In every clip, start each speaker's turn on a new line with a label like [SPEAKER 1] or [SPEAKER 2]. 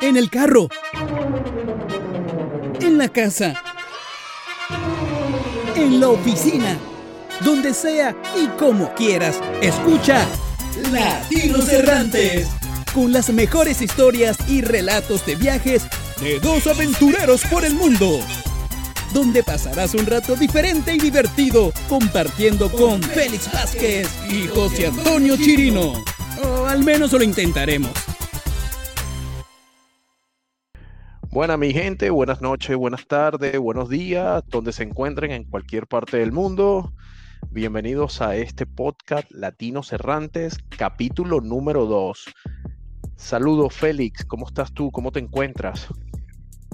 [SPEAKER 1] en el carro, en la casa, en la oficina, donde sea y como quieras. Escucha Latinos Errantes, con las mejores historias y relatos de viajes de dos aventureros por el mundo. Donde pasarás un rato diferente y divertido compartiendo con Félix Vázquez y José Antonio Chirino. O al menos lo intentaremos.
[SPEAKER 2] Buena mi gente, buenas noches, buenas tardes, buenos días, donde se encuentren en cualquier parte del mundo. Bienvenidos a este podcast Latinos Errantes, capítulo número 2. Saludos Félix, ¿cómo estás tú? ¿Cómo te encuentras?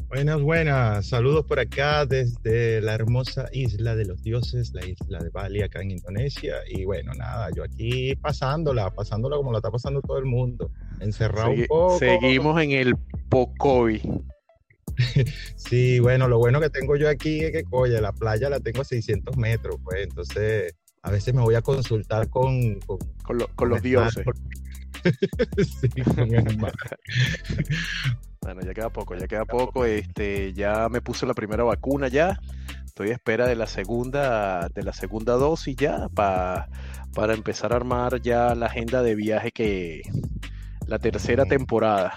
[SPEAKER 3] Buenas, buenas. Saludos por acá desde la hermosa isla de los dioses, la isla de Bali, acá en Indonesia. Y bueno, nada, yo aquí pasándola, pasándola como la está pasando todo el mundo. Encerrado un poco.
[SPEAKER 2] Seguimos en el Pocovi.
[SPEAKER 3] sí, bueno, lo bueno que tengo yo aquí es que, oye, la playa la tengo a 600 metros, pues, entonces a veces me voy a consultar con...
[SPEAKER 2] Con, los dioses. sí, con el mar. Bueno, ya queda poco, ya queda poco. Este, ya me puse la primera vacuna ya. Estoy a espera de la segunda, de la segunda dosis ya para empezar a armar ya la agenda de viaje que la tercera temporada.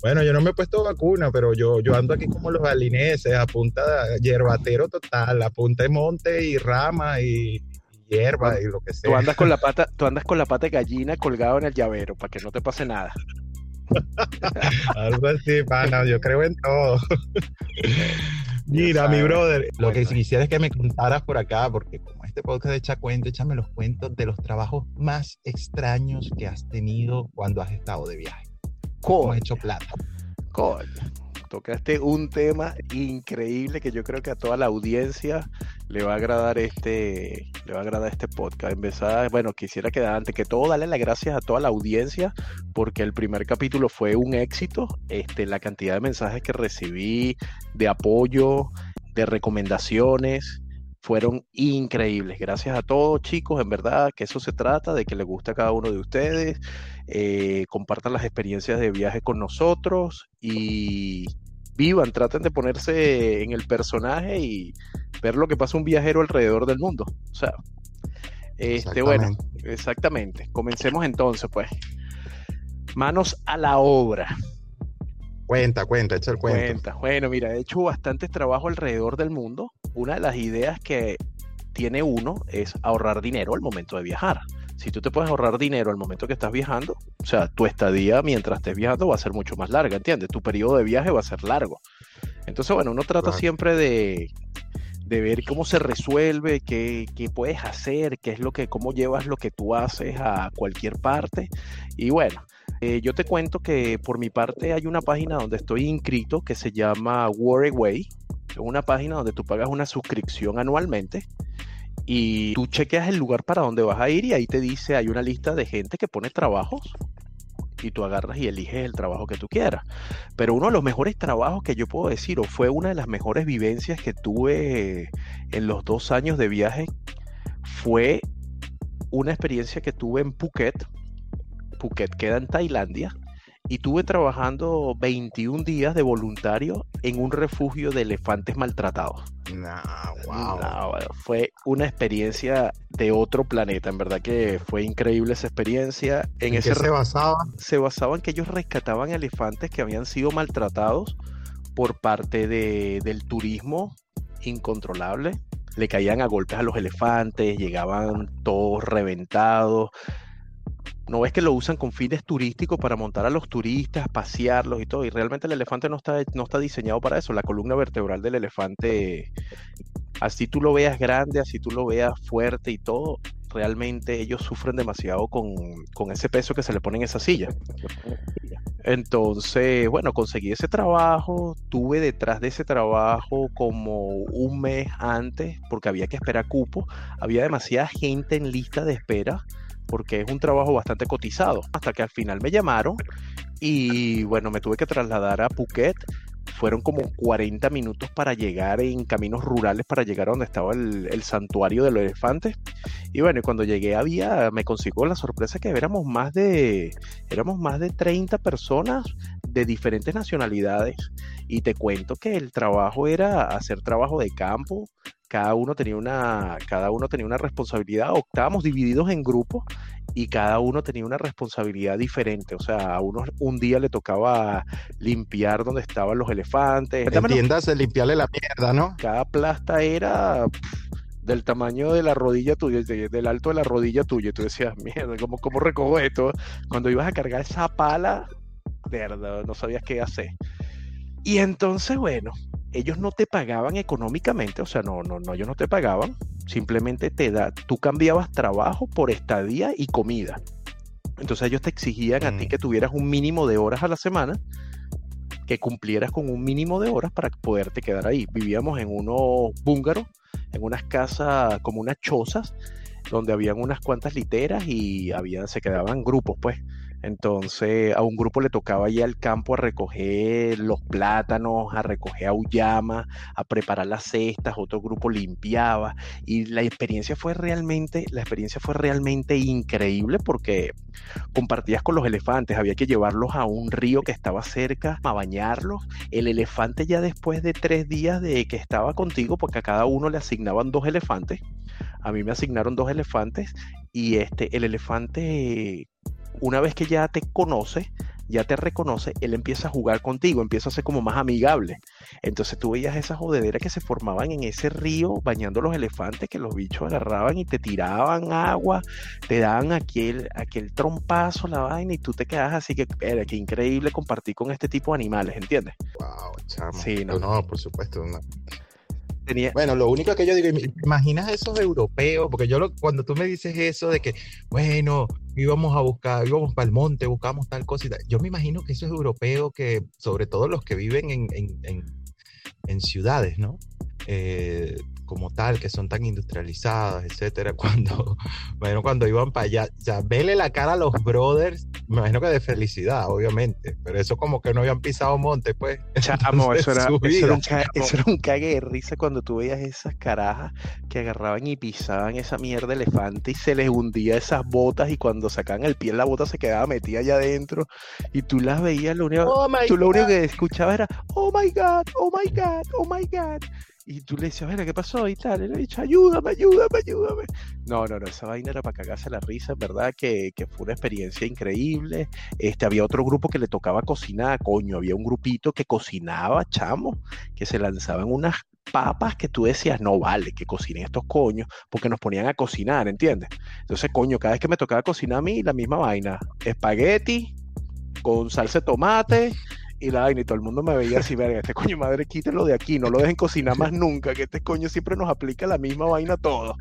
[SPEAKER 3] Bueno, yo no me he puesto vacuna, pero yo, yo ando aquí como los alineses, a punta de hierbatero total, a punta de monte y rama y, hierba y lo que sea.
[SPEAKER 2] Tú andas con la pata, tú andas con la pata de gallina colgado en el llavero para que no te pase nada.
[SPEAKER 3] Algo así, pana, yo creo en todo. Mira, mi brother, lo que quisiera es que me contaras por acá, porque como este podcast echa cuento, échame los cuentos de los trabajos más extraños que has tenido cuando has estado de viaje. ¿Cómo has hecho plata?
[SPEAKER 2] Coño tocaste un tema increíble que yo creo que a toda la audiencia le va a agradar este, le va a agradar este podcast. Empezar, bueno, quisiera que antes que todo darle las gracias a toda la audiencia porque el primer capítulo fue un éxito. Este, la cantidad de mensajes que recibí, de apoyo, de recomendaciones fueron increíbles. Gracias a todos, chicos. En verdad que eso se trata, de que les guste a cada uno de ustedes. Eh, compartan las experiencias de viaje con nosotros y vivan, traten de ponerse en el personaje y ver lo que pasa un viajero alrededor del mundo. O sea, este, bueno, exactamente. Comencemos entonces, pues. Manos a la obra.
[SPEAKER 3] Cuenta, cuenta, echa el cuento. Cuenta.
[SPEAKER 2] Bueno, mira, he hecho bastantes trabajo alrededor del mundo. Una de las ideas que tiene uno es ahorrar dinero al momento de viajar. Si tú te puedes ahorrar dinero al momento que estás viajando, o sea, tu estadía mientras estés viajando va a ser mucho más larga, ¿entiendes? Tu periodo de viaje va a ser largo. Entonces, bueno, uno trata siempre de, de ver cómo se resuelve, qué, qué, puedes hacer, qué es lo que, cómo llevas lo que tú haces a cualquier parte. Y bueno, eh, yo te cuento que por mi parte hay una página donde estoy inscrito que se llama Away. Es una página donde tú pagas una suscripción anualmente y tú chequeas el lugar para donde vas a ir y ahí te dice, hay una lista de gente que pone trabajos y tú agarras y eliges el trabajo que tú quieras. Pero uno de los mejores trabajos que yo puedo decir, o fue una de las mejores vivencias que tuve en los dos años de viaje, fue una experiencia que tuve en Phuket, Phuket queda en Tailandia y tuve trabajando 21 días de voluntario en un refugio de elefantes maltratados. wow. fue una experiencia de otro planeta, en verdad que fue increíble esa experiencia.
[SPEAKER 3] ¿En, ese qué se basaba?
[SPEAKER 2] Se basaba en que ellos rescataban elefantes que habían sido maltratados por parte de, del turismo incontrolable. Le caían a golpes a los elefantes, llegaban todos reventados no es que lo usan con fines turísticos para montar a los turistas, pasearlos y todo. Y realmente el elefante no está, no está diseñado para eso. La columna vertebral del elefante, así tú lo veas grande, así tú lo veas fuerte y todo, realmente ellos sufren demasiado con, con ese peso que se le pone en esa silla. Entonces, bueno, conseguí ese trabajo, tuve detrás de ese trabajo como un mes antes, porque había que esperar cupo, había demasiada gente en lista de espera porque es un trabajo bastante cotizado. Hasta que al final me llamaron y bueno, me tuve que trasladar a Phuket. Fueron como 40 minutos para llegar en caminos rurales, para llegar a donde estaba el, santuario de los elefantes. Y bueno, cuando llegué había, me consiguió la sorpresa que éramos más de, éramos más de 30 personas de diferentes nacionalidades y te cuento que el trabajo era hacer trabajo de campo, cada uno tenía una, cada uno tenía una responsabilidad, o estábamos divididos en grupos y cada uno tenía una responsabilidad diferente. O sea, a uno un día le tocaba limpiar donde estaban los elefantes.
[SPEAKER 3] Entiendas, limpiarle la mierda, ¿no?
[SPEAKER 2] Cada plasta era del tamaño de la rodilla tuya, del alto de la rodilla tuya. Y tú decías, mierda, ¿cómo, ¿cómo recojo esto? Cuando ibas a cargar esa pala, verdad, no sabías qué hacer. Y entonces, bueno, ellos no te pagaban económicamente, o sea, no, no, no, ellos no te pagaban, simplemente te da, tú cambiabas trabajo por estadía y comida. Entonces ellos te exigían a ti mm. que tuvieras un mínimo de horas a la semana, que cumplieras con un mínimo de horas para poderte quedar ahí. Vivíamos en unos búngaros, en unas casas, como unas chozas, donde habían unas cuantas literas y había, se quedaban grupos, pues. Entonces a un grupo le tocaba ir al campo a recoger los plátanos, a recoger auyama, a preparar las cestas, otro grupo limpiaba y la experiencia fue realmente, la experiencia fue realmente increíble porque compartías con los elefantes, había que llevarlos a un río que estaba cerca a bañarlos. El elefante ya después de tres días de que estaba contigo, porque a cada uno le asignaban dos elefantes, a mí me asignaron dos elefantes y este, el elefante una vez que ya te conoce, ya te reconoce, él empieza a jugar contigo, empieza a ser como más amigable. Entonces tú veías esas jodederas que se formaban en ese río bañando los elefantes, que los bichos agarraban y te tiraban agua, te daban aquel, aquel trompazo, la vaina, y tú te quedas así que, era que increíble compartir con este tipo de animales, ¿entiendes?
[SPEAKER 3] Wow, chamo. Sí, no, no por supuesto. Bueno, lo único que yo digo, imaginas esos europeos, porque yo cuando tú me dices eso de que, bueno, íbamos a buscar, íbamos para el monte, buscamos tal cosa yo me imagino que esos europeos que, sobre todo los que viven en, en, en ciudades, ¿no? Eh, como tal, que son tan industrializadas, etcétera, cuando, bueno, cuando iban para allá, ya vele la cara a los brothers, imagino que de felicidad, obviamente, pero eso como que no habían pisado monte, pues.
[SPEAKER 2] Chamo, eso era, un cague, de risa cuando tú veías esas carajas que agarraban y pisaban esa mierda elefante y se les hundía esas botas y cuando sacaban el pie la bota se quedaba metida allá adentro y tú las veías, lo único, oh tú lo único que escuchabas era, oh my god, oh my god, oh my god. Y tú le decías, ver, ¿qué pasó? Y tal. Y le dicho, ayúdame, ayúdame, ayúdame. No, no, no, esa vaina era para cagarse la risa, verdad que, que, fue una experiencia increíble. Este, había otro grupo que le tocaba cocinar, coño, había un grupito que cocinaba, chamo, que se lanzaban unas papas que tú decías, no vale, que cocinen estos coños, porque nos ponían a cocinar, ¿entiendes? Entonces, coño, cada vez que me tocaba cocinar a mí, la misma vaina, espagueti con salsa de tomate y la vaina, y todo el mundo me veía así, verga, este coño madre, quítelo de aquí, no lo dejen cocinar más nunca, que este coño siempre nos aplica la misma vaina todo.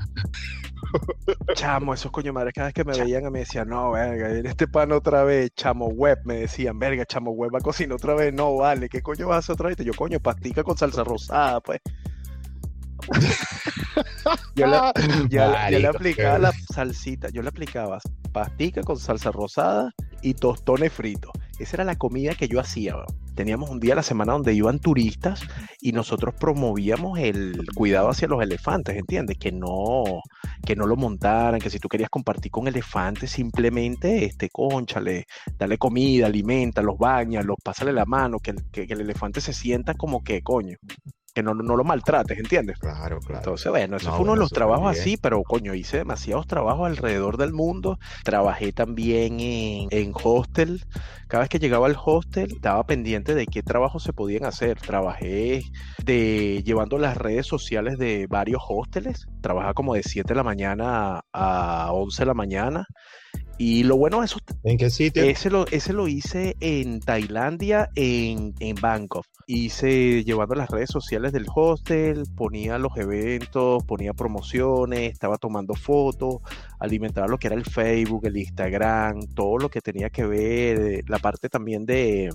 [SPEAKER 2] Chamo, esos coño madres, cada vez que me veían me decían, no, verga, este pan otra vez, chamo web, me decían, verga, chamo web va a cocinar otra vez, no, vale, ¿qué coño vas a hacer otra vez? yo, coño, pastica con salsa rosada, pues. yo, le aplicaba la salsita, yo le aplicaba pastica con salsa rosada y tostones fritos. Esa era la comida que yo hacía. Teníamos un día a la semana donde iban turistas y nosotros promovíamos el cuidado hacia los elefantes, ¿entiendes? Que no, que no lo montaran, que si tú querías compartir con elefantes, simplemente, este, conchale, dale comida, alimenta, los baña, los pásale la mano, que, que el elefante se sienta como que, coño, que no, lo maltrates, ¿entiendes?
[SPEAKER 3] Claro, claro.
[SPEAKER 2] Entonces, bueno, eso fue uno de los trabajos así, pero coño, hice demasiados trabajos alrededor del mundo. Trabajé también en, en hostel. Cada vez que llegaba al hostel, estaba pendiente de qué trabajos se podían hacer. Trabajé de llevando las redes sociales de varios hosteles. Trabajaba como de 7 de la mañana a 11 de la mañana. Y lo bueno eso.
[SPEAKER 3] ¿En qué sitio?
[SPEAKER 2] Ese lo, ese lo hice en Tailandia, en, en Bangkok. Hice llevando las redes sociales del hostel, ponía los eventos, ponía promociones, estaba tomando fotos, alimentaba lo que era el Facebook, el Instagram, todo lo que tenía que ver, eh, la parte también de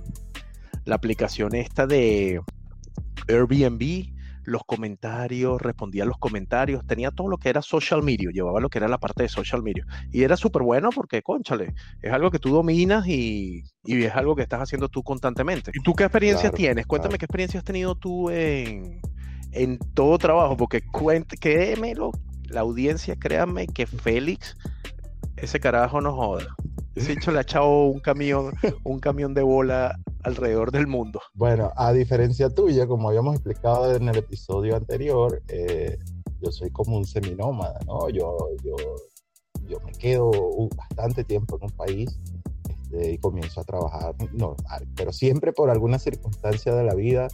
[SPEAKER 2] la aplicación esta de Airbnb los comentarios, respondía a los comentarios, tenía todo lo que era social media, llevaba lo que era la parte de social media. Y era súper bueno porque, conchale, es algo que tú dominas y, es algo que estás haciendo tú constantemente. ¿Y tú qué experiencia tienes? Cuéntame qué experiencia has tenido tú en, en todo trabajo, porque créemelo, la audiencia, créanme que Félix, ese carajo no joda. Ese hecho le ha echado un camión, un camión de bola alrededor del mundo.
[SPEAKER 3] Bueno, a diferencia tuya, como habíamos explicado en el episodio anterior, eh, yo soy como un seminómada, ¿no? Yo, yo, yo me quedo bastante tiempo en un país este, y comienzo a trabajar normal, pero siempre por alguna circunstancia de la vida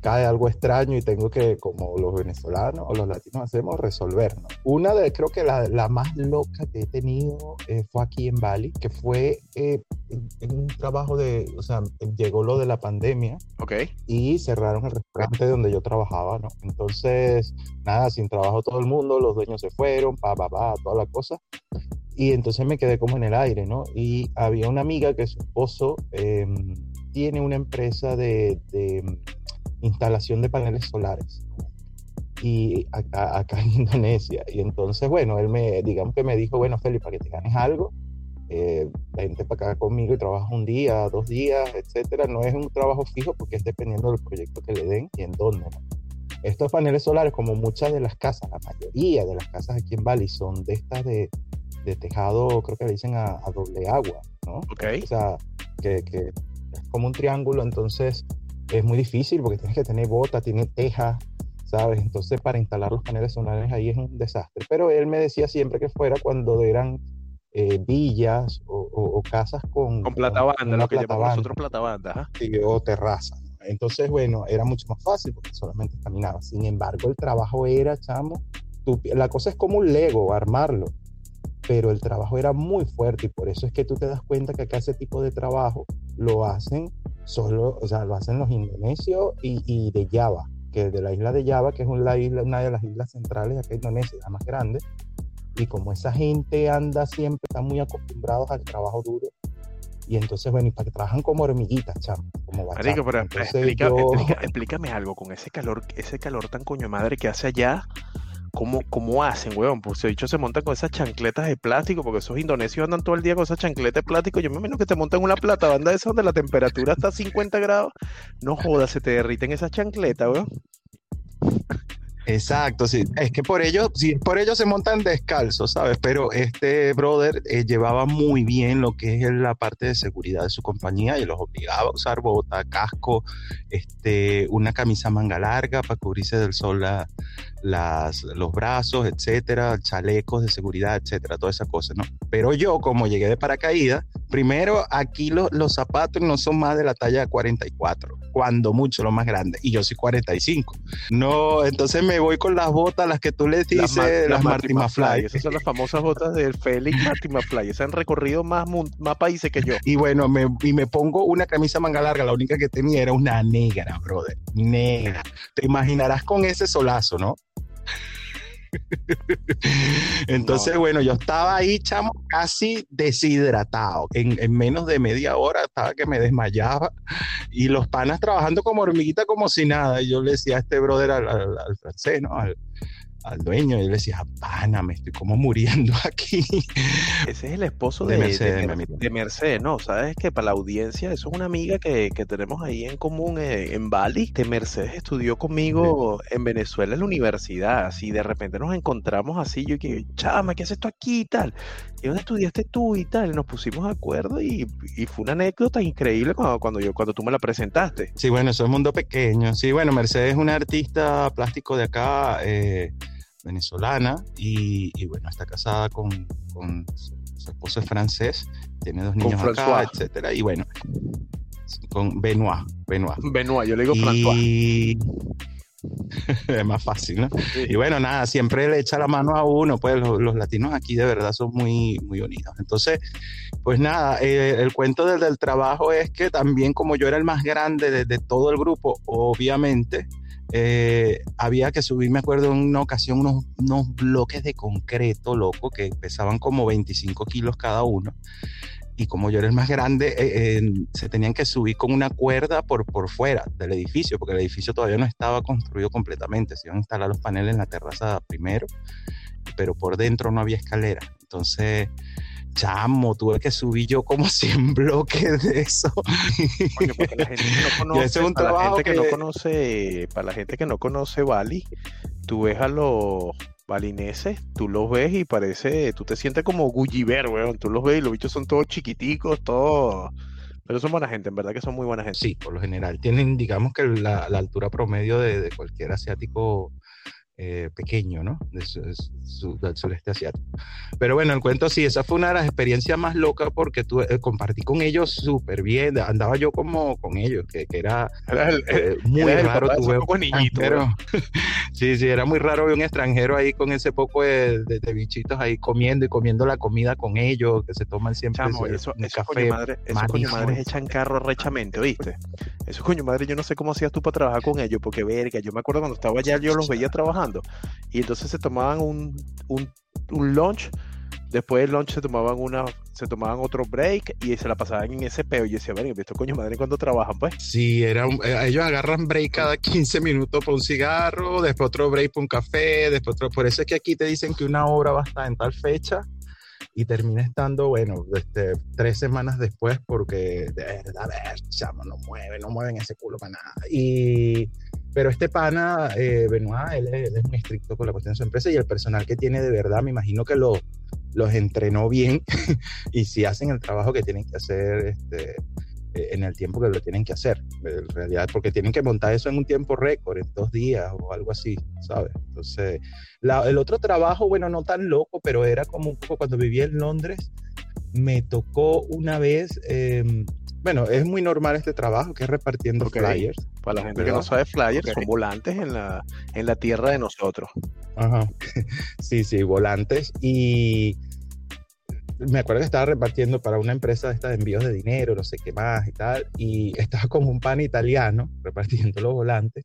[SPEAKER 3] cae algo extraño y tengo que, como los venezolanos o los latinos hacemos, resolverlo. Una de, creo que la, la más loca que he tenido eh, fue aquí en Bali, que fue eh, en, un trabajo de, o sea, llegó lo de la pandemia.
[SPEAKER 2] Ok.
[SPEAKER 3] Y cerraron el restaurante donde yo trabajaba, ¿no? Entonces, nada, sin trabajo todo el mundo, los dueños se fueron, pa, pa, pa, toda la cosa. Y entonces me quedé como en el aire, ¿no? Y había una amiga que su esposo em, tiene una empresa de, de instalación de paneles solares y acá, acá, en Indonesia. Y entonces, bueno, él me, digamos que me dijo, bueno, Felipe, para que te ganes algo, eh, vente para acá conmigo y trabajas un día, dos días, etcétera. No es un trabajo fijo porque es dependiendo del proyecto que le den y en dónde. Estos paneles solares, como muchas de las casas, la mayoría de las casas aquí en Bali son de estas de, de tejado, creo que le dicen a, doble agua, ¿no?
[SPEAKER 2] Okay.
[SPEAKER 3] O sea, que, que es como un triángulo, entonces es muy difícil porque tienes que tener bota, tiene teja, ¿sabes? Entonces para instalar los paneles solares ahí es un desastre. Pero él me decía siempre que fuera cuando eran eh, villas o, casas con...
[SPEAKER 2] Con plata banda, lo que llamamos nosotros plata banda.
[SPEAKER 3] o terraza. Entonces, bueno, era mucho más fácil porque solamente caminaba. Sin embargo, el trabajo era, chamo, la cosa es como un Lego, armarlo pero el trabajo era muy fuerte y por eso es que tú te das cuenta que acá ese tipo de trabajo lo hacen solo, o sea, lo hacen los indonesios y, de Java, que de la isla de Java, que es una, isla, una de las islas centrales de acá Indonesia, la más grande, y como esa gente anda siempre, están muy acostumbrados al trabajo duro, y entonces, bueno, y para que trabajan como hormiguitas, chamo, como
[SPEAKER 2] Marico, pero explícame algo, con ese calor, ese calor tan coño madre que hace allá, ¿Cómo, ¿Cómo hacen, weón? Pues dicho se montan con esas chancletas de plástico, porque esos indonesios andan todo el día con esas chancletas de plástico. Yo me imagino que te montan una plata banda de esa donde la temperatura está a 50 grados. No jodas, se te derriten esas chancletas, weón.
[SPEAKER 3] Exacto, sí. Es que por ello, sí, por ello se montan descalzos, ¿sabes? Pero este brother eh, llevaba muy bien lo que es la parte de seguridad de su compañía y los obligaba a usar bota, casco, este, una camisa manga larga para cubrirse del sol las, los brazos, etcétera, chalecos de seguridad, etcétera, toda esa cosa, ¿no? Pero yo, como llegué de paracaídas, primero aquí los zapatos no son más de la talla 44, cuando mucho, lo más grande, y yo soy 45. No, entonces me voy con las botas, las que tú le dices, las, Marty McFly.
[SPEAKER 2] Esas son las famosas botas del Félix Marty McFly. Esas han recorrido más, más países que yo.
[SPEAKER 3] Y bueno, me, y me pongo una camisa manga larga, la única que tenía era una negra, brother, negra. Te imaginarás con ese solazo, ¿no? Entonces, bueno, yo estaba ahí, chamo, casi deshidratado. En, menos de media hora estaba que me desmayaba y los panas trabajando como hormiguita, como si nada. Y yo le decía a este brother, al, al francés, ¿no? Al, al dueño y le decía, pana, me estoy como muriendo aquí.
[SPEAKER 2] Ese es el esposo de, de, Mercedes, ¿no? Sabes que para la audiencia, eso es una amiga que, tenemos ahí en común eh, en, Bali, que Mercedes estudió conmigo en Venezuela en la universidad, así de repente nos encontramos así, yo que, chama, ¿qué haces tú aquí y tal? ¿Y dónde estudiaste tú y tal? nos pusimos de acuerdo y, fue una anécdota increíble cuando, cuando, yo, cuando tú me la presentaste.
[SPEAKER 3] Sí, bueno, eso es mundo pequeño. Sí, bueno, Mercedes es una artista plástico de acá. Eh, venezolana y, bueno, está casada con, su, esposo es francés, tiene dos niños acá, etcétera, y bueno, con Benoit, Benoit.
[SPEAKER 2] Benoit, yo le digo y...
[SPEAKER 3] es más fácil, ¿no? Y bueno, nada, siempre le echa la mano a uno, pues los, latinos aquí de verdad son muy, muy unidos. Entonces, pues nada, eh, el cuento del, trabajo es que también como yo era el más grande de, de todo el grupo, obviamente, eh, había que subir, me acuerdo en una ocasión, unos, bloques de concreto, loco, que pesaban como 25 kilos cada uno. Y como yo era el más grande, eh, eh, se tenían que subir con una cuerda por, por fuera del edificio, porque el edificio todavía no estaba construido completamente. Se iban a instalar los paneles en la terraza primero, pero por dentro no había escalera. Entonces, chamo, tuve que subir yo como 100 bloques de eso.
[SPEAKER 2] para la gente que no conoce, para la gente que... no conoce, para la gente que no conoce Bali, tú ves a los balineses, tú los ves y parece, tú te sientes como Gulliver, weón, tú los ves y los bichos son todos chiquiticos, todos Pero son buena gente, en verdad que son muy buena gente.
[SPEAKER 3] Sí, por lo general. Tienen, digamos que la, la altura promedio de, de, cualquier asiático eh, pequeño, ¿no? De su, del sureste asiático. Pero bueno, el cuento sí, esa fue una de las experiencias más locas porque tu, eh, compartí con ellos súper bien, andaba yo como con ellos, que, que era, eh, muy raro tu Pero, sí, sí, era muy raro ver un extranjero ahí con ese poco de, de, bichitos ahí comiendo y comiendo la comida con ellos, que se toman siempre
[SPEAKER 2] Chamo, eso, eso café. Madre, esos coño madres echan carro rechamente, ¿oíste? Esos coño madre, yo no sé cómo hacías tú para trabajar con ellos, porque verga, yo me acuerdo cuando estaba allá, yo los veía trabajando y entonces se tomaban un, un, un lunch, después del lunch se tomaban una, se tomaban otro break y se la pasaban en ese peo. Y yo decía, ven, esto coño madre cuando trabajan, pues.
[SPEAKER 3] Sí, era eh, ellos agarran break cada 15 minutos por un cigarro, después otro break por un café, después otro. Por eso es que aquí te dicen que una obra va a estar en tal fecha y termina estando, bueno, este, tres semanas después porque de verdad, a ver, chamo, no mueve, no mueven ese culo para nada. Y pero este pana, eh, Benoit, él es, muy estricto con la cuestión de su empresa y el personal que tiene de verdad, me imagino que lo, los entrenó bien y si hacen el trabajo que tienen que hacer este, eh, en el tiempo que lo tienen que hacer, en realidad, porque tienen que montar eso en un tiempo récord, en dos días o algo así, ¿sabes? Entonces, el otro trabajo, bueno, no tan loco, pero era como un poco cuando vivía en Londres, me tocó una vez eh, bueno, es muy normal este trabajo que es repartiendo flyers.
[SPEAKER 2] Para la gente que no sabe flyers, son volantes en la, en la tierra de nosotros.
[SPEAKER 3] Ajá. Sí, sí, volantes. Y me acuerdo que estaba repartiendo para una empresa de envíos de dinero, no sé qué más y tal. Y estaba con un pan italiano repartiendo los volantes.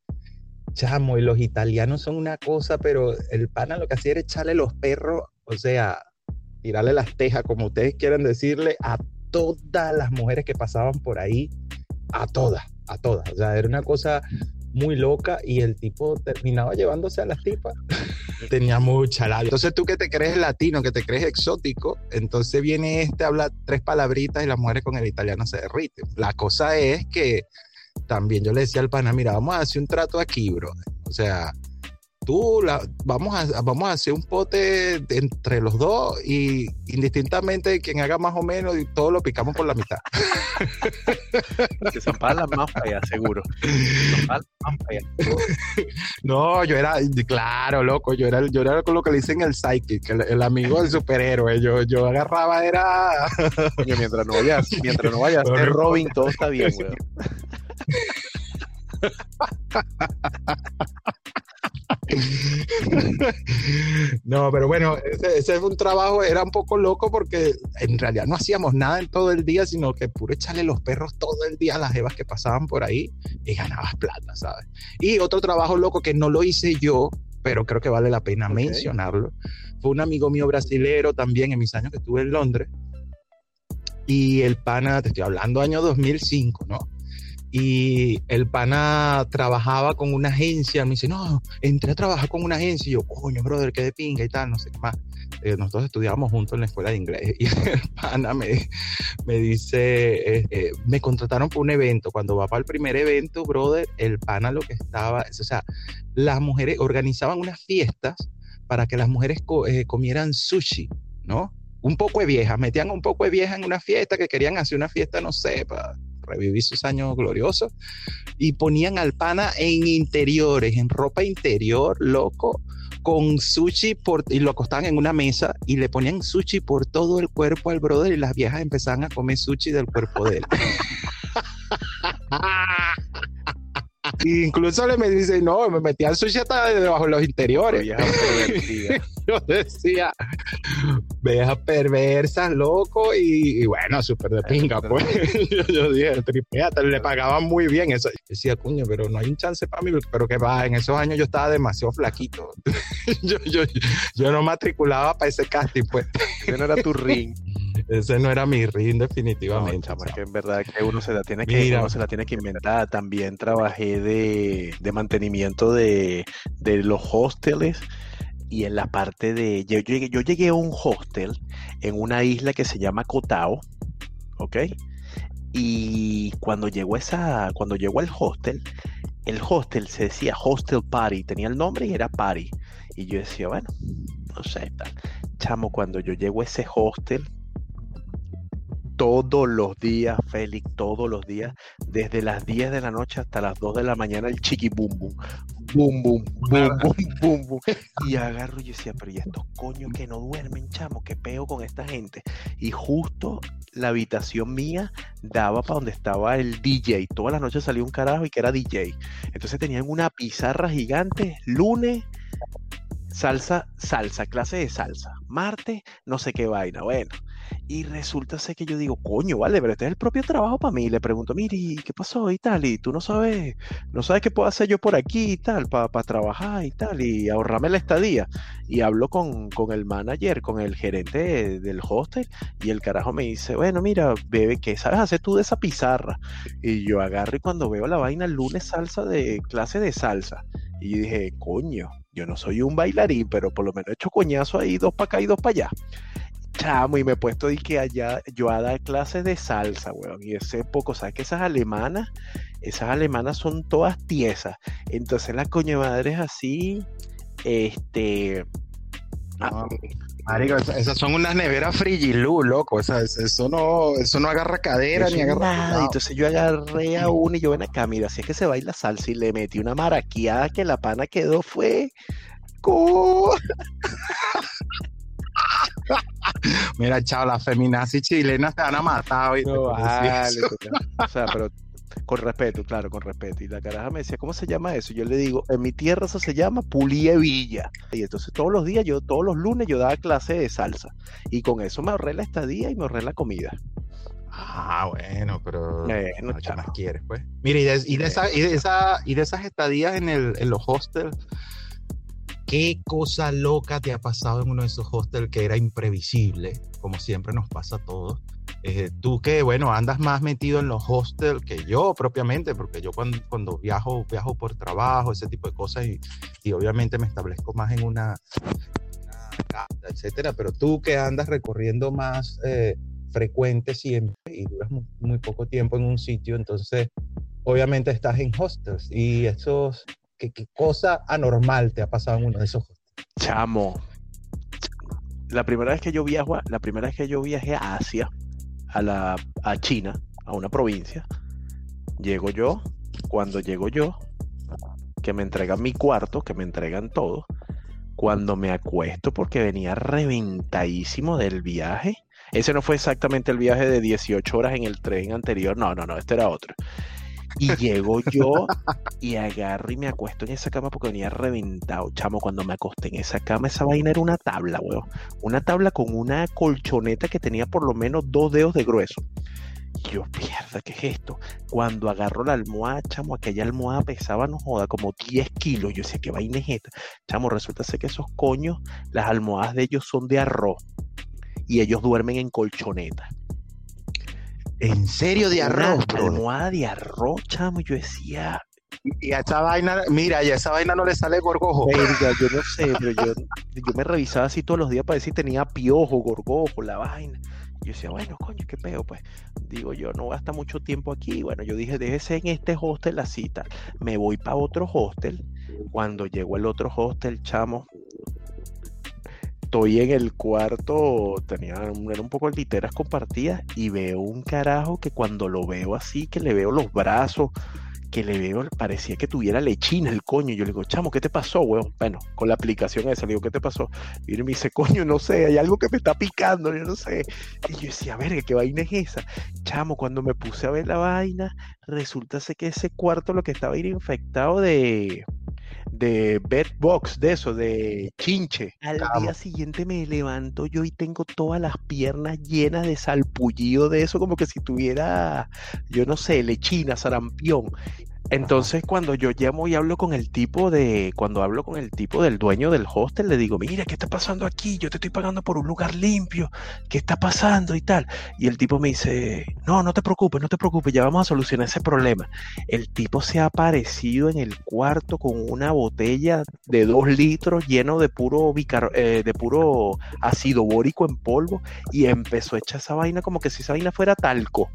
[SPEAKER 3] Chamo, y los italianos son una cosa, pero el pana lo que hacía era echarle los perros, o sea, tirarle las tejas, como ustedes quieran decirle, a todas las mujeres que pasaban por ahí, a todas, a todas. O sea, era una cosa muy loca y el tipo terminaba llevándose a las tipas. Tenía mucha labia. Entonces tú que te crees latino, que te crees exótico, entonces viene este, habla tres palabritas y las mujeres con el italiano se derriten. La cosa es que también yo le decía al pana, mira, vamos a hacer un trato aquí, bro. O sea, tú la, vamos, a, vamos a hacer un pote entre los dos y indistintamente quien haga más o menos y todo lo picamos por la mitad.
[SPEAKER 2] Se zampaban las más seguro.
[SPEAKER 3] No, yo era, claro, loco, yo era, yo era con lo que le dicen el psychic, el, amigo del superhéroe. Yo, yo agarraba, era.
[SPEAKER 2] mientras no vayas, mientras no vayas ser Robin, todo está bien, weón.
[SPEAKER 3] no, pero bueno, ese, ese, fue un trabajo, era un poco loco porque en realidad no hacíamos nada en todo el día, sino que puro echarle los perros todo el día a las evas que pasaban por ahí y ganabas plata, ¿sabes? Y otro trabajo loco que no lo hice yo, pero creo que vale la pena mencionarlo, fue un amigo mío brasilero también en mis años que estuve en Londres. Y el pana, te estoy hablando año 2005, ¿no? Y el pana trabajaba con una agencia, me dice, no, entré a trabajar con una agencia, y yo, coño, brother, qué de pinga y tal, no sé qué más. Eh, nosotros estudiábamos juntos en la escuela de inglés y el pana me, me dice, eh, eh, me contrataron por un evento, cuando va para el primer evento, brother, el pana lo que estaba, o sea, las mujeres organizaban unas fiestas para que las mujeres comieran sushi, ¿no? Un poco de vieja, metían un poco de vieja en una fiesta que querían hacer una fiesta, no sé, para revivir sus años gloriosos, y ponían al pana en interiores, en ropa interior, loco, con sushi por, y lo acostaban en una mesa y le ponían sushi por todo el cuerpo al brother y las viejas empezaban a comer sushi del cuerpo de él. Incluso le me dice, no, me metía el sushi hasta debajo de los interiores. Yo decía, veas perversas, loco, y, bueno, súper de pinga, pues. yo, dije, tripeate, le pagaban muy bien eso. Yo decía, cuño, pero no hay un chance para mí, pero que va, en esos años yo estaba demasiado flaquito. yo, yo, yo no matriculaba para ese casting, pues.
[SPEAKER 2] Ese no era tu ring.
[SPEAKER 3] Ese no era mi ring, definitivamente.
[SPEAKER 2] No, que en verdad que uno se la tiene que, uno se la tiene que inventar. También trabajé de, de mantenimiento de, de los hosteles y en la parte de... Yo llegué, yo llegué a un hostel en una isla que se llama Cotao, ¿ok? Y cuando llegó, esa, cuando llegó al hostel, el hostel se decía Hostel Party, tenía el nombre y era Party. Y yo decía, bueno, no sé, tal. Chamo, cuando yo llego a ese hostel, todos los días, Félix, todos los días, desde las 10 de la noche hasta las 2 de la mañana, el chiqui bum bum, bum bum, bum bum, bum bum. Y agarro y decía, pero ¿y estos coños que no duermen, chamo? ¿Qué peo con esta gente? Y justo la habitación mía daba para donde estaba el DJ. Todas las noches salía un carajo y que era DJ. Entonces tenían una pizarra gigante, lunes, salsa, salsa, clase de salsa. Martes, no sé qué vaina. Bueno, y resulta ser que yo digo, coño, vale, pero este es el propio trabajo para mí. Y le pregunto, mire, ¿qué pasó? Y tal, y tú no sabes, no sabes qué puedo hacer yo por aquí y tal, para trabajar y tal, y ahorrarme la estadía. Y hablo con, con el manager, con el gerente del hostel, y el carajo me dice, bueno, mira, bebé, ¿qué sabes hacer tú de esa pizarra? Y yo agarro y cuando veo la vaina, lunes salsa de clase de salsa. Y dije, coño, yo no soy un bailarín, pero por lo menos he hecho coñazo ahí, dos para acá y dos para allá chamo, y me he puesto de que allá yo a dar clases de salsa, weón, y ese poco, ¿sabes que esas alemanas, esas alemanas son todas tiesas, entonces la coño madre es así, este...
[SPEAKER 3] Ah, marico, esas son unas neveras frigilú, loco, eso no, eso no agarra cadera ni agarra...
[SPEAKER 2] Nada, entonces yo agarré a uno y yo ven acá, mira, así es que se baila salsa y le metí una maraqueada que la pana quedó fue...
[SPEAKER 3] Mira, chao, las feminazis chilenas te van a matar.
[SPEAKER 2] o sea, pero con respeto, claro, con respeto. Y la caraja me decía, ¿cómo se llama eso? Yo le digo, en mi tierra eso se llama pulievilla. Y entonces todos los días, yo todos los lunes yo daba clase de salsa. Y con eso me ahorré la estadía y me ahorré la comida.
[SPEAKER 3] Ah, bueno, pero no, más quieres, pues. Mira, y de, y de, esa, y de, esa, y de esas estadías en, el, en los hostels, ¿Qué cosa loca te ha pasado en uno de esos hostels que era imprevisible, como siempre nos pasa a todos? Eh, tú que, bueno, andas más metido en los hostels que yo propiamente, porque yo cuando, cuando viajo, viajo por trabajo, ese tipo de cosas, y, obviamente me establezco más en una, casa, etcétera, pero tú que andas recorriendo más eh, frecuente siempre y duras muy, muy, poco tiempo en un sitio, entonces obviamente estás en hostels y esos ¿Qué, cosa anormal te ha pasado en uno de esos
[SPEAKER 2] Chamo. La primera vez que yo viajo, la primera vez que yo viajé a Asia, a la a China, a una provincia, llego yo, cuando llego yo, que me entregan mi cuarto, que me entregan todo, cuando me acuesto porque venía reventadísimo del viaje. Ese no fue exactamente el viaje de 18 horas en el tren anterior, no, no, no, este era otro. Y llego yo y agarro y me acuesto en esa cama porque venía reventado, chamo. Cuando me acosté en esa cama, esa vaina era una tabla, weón. Una tabla con una colchoneta que tenía por lo menos dos dedos de grueso. Y yo, mierda, ¿qué es esto? Cuando agarro la almohada, chamo, aquella almohada pesaba, no joda, como 10 kilos. Yo decía, ¿qué vaina es esta? Chamo, resulta ser que esos coños, las almohadas de ellos son de arroz. Y ellos duermen en colchoneta.
[SPEAKER 3] ¿En serio de arroz,
[SPEAKER 2] Una almohada de arroz, chamo. Yo decía.
[SPEAKER 3] Y a esa vaina, mira, y a esa vaina no le sale gorgojo.
[SPEAKER 2] yo no sé, pero yo, yo me revisaba así todos los días para ver si tenía piojo, gorgojo, la vaina. Yo decía, bueno, coño, qué peo, pues. Digo yo, no gasta mucho tiempo aquí. Bueno, yo dije, déjese en este hostel la cita. Me voy para otro hostel. Cuando llegó el otro hostel, chamo, estoy en el cuarto, tenía era un poco literas compartidas y veo un carajo que cuando lo veo así, que le veo los brazos, que le veo, parecía que tuviera lechina el coño. Yo le digo, chamo, ¿qué te pasó, weón? Bueno, con la aplicación esa, le digo, ¿qué te pasó? Y me dice, coño, no sé, hay algo que me está picando, yo no sé. Y yo decía, verga, ¿qué vaina es esa? Chamo, cuando me puse a ver la vaina, resulta que ese cuarto lo que estaba ir infectado de de box, de eso, de chinche. Al día siguiente me levanto yo y tengo todas las piernas llenas de salpullido de eso, como que si tuviera, yo no sé, lechina, sarampión. Entonces, cuando yo llamo y hablo con el tipo de, cuando hablo con el tipo del dueño del hostel, le digo, mira, ¿qué está pasando aquí? Yo te estoy pagando por un lugar limpio, ¿qué está pasando y tal? Y el tipo me dice, no, no te preocupes, no te preocupes, ya vamos a solucionar ese problema. El tipo se ha aparecido en el cuarto con una botella de dos litros lleno de puro, eh, de puro ácido bórico en polvo y empezó a echar esa vaina como que si esa vaina fuera talco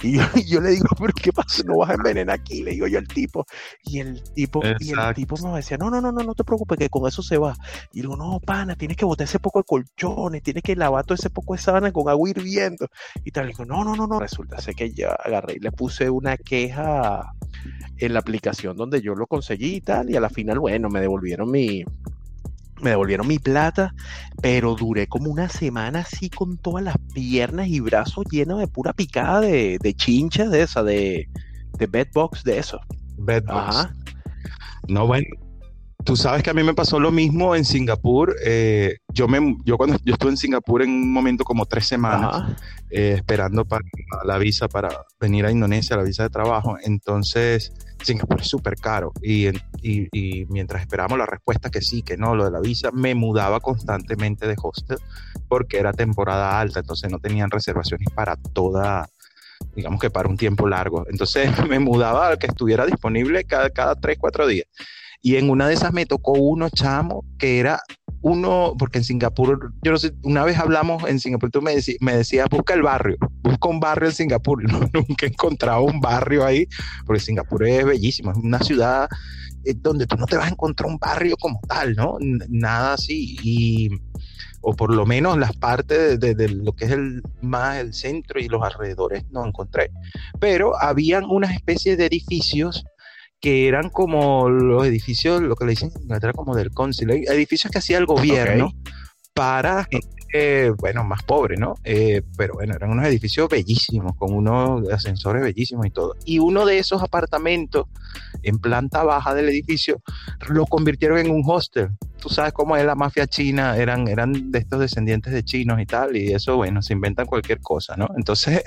[SPEAKER 2] Y yo, le digo, pero ¿qué pasa? No vas a envenenar aquí, le digo yo al tipo. Y el tipo, y el tipo me decía, no, no, no, no, no te preocupes, que con eso se va. Y digo, no, pana, tienes que botar ese poco de colchones, tienes que lavar todo ese poco de sábana con agua hirviendo. Y tal, y digo, no, no, no, no. Resulta sé que ya agarré y le puse una queja en la aplicación donde yo lo conseguí y tal, y a la final, bueno, me devolvieron mi, me devolvieron mi plata, pero duré como una semana así con todas las piernas y brazos llenos de pura picada de, de chincha de esa, de, de bedbox de eso.
[SPEAKER 3] Bedbox. No, bueno, Tú sabes que a mí me pasó lo mismo en Singapur. Eh, yo, me, yo cuando yo estuve en Singapur en un momento como tres semanas eh, esperando para la visa para venir a Indonesia, la visa de trabajo. Entonces, Singapur es súper caro. Y, y, mientras esperábamos la respuesta que sí, que no, lo de la visa, me mudaba constantemente de hostel porque era temporada alta. Entonces no tenían reservaciones para toda, digamos que para un tiempo largo. Entonces me mudaba al que estuviera disponible cada, cada tres, cuatro días. Y en una de esas me tocó uno, chamo, que era uno, porque en Singapur, yo no sé, una vez hablamos en Singapur, tú me, decías, me decías, busca el barrio, busca un barrio en Singapur. No, nunca he encontrado un barrio ahí, porque Singapur es bellísimo, es una ciudad eh, donde tú no te vas a encontrar un barrio como tal, ¿no? Nada así. Y, o por lo menos las partes de, de, lo que es el más el centro y los alrededores no encontré. Pero habían unas especies de edificios que eran como los edificios, lo que le dicen en como del cónsul, edificios que hacía el gobierno para gente, bueno, más pobre, ¿no? Eh, pero bueno, eran unos edificios bellísimos, con unos ascensores bellísimos y todo. Y uno de esos apartamentos en planta baja del edificio lo convirtieron en un hostel. Tú sabes cómo es la mafia china, eran, eran de estos descendientes de chinos y tal, y eso, bueno, se inventan cualquier cosa, ¿no? Entonces,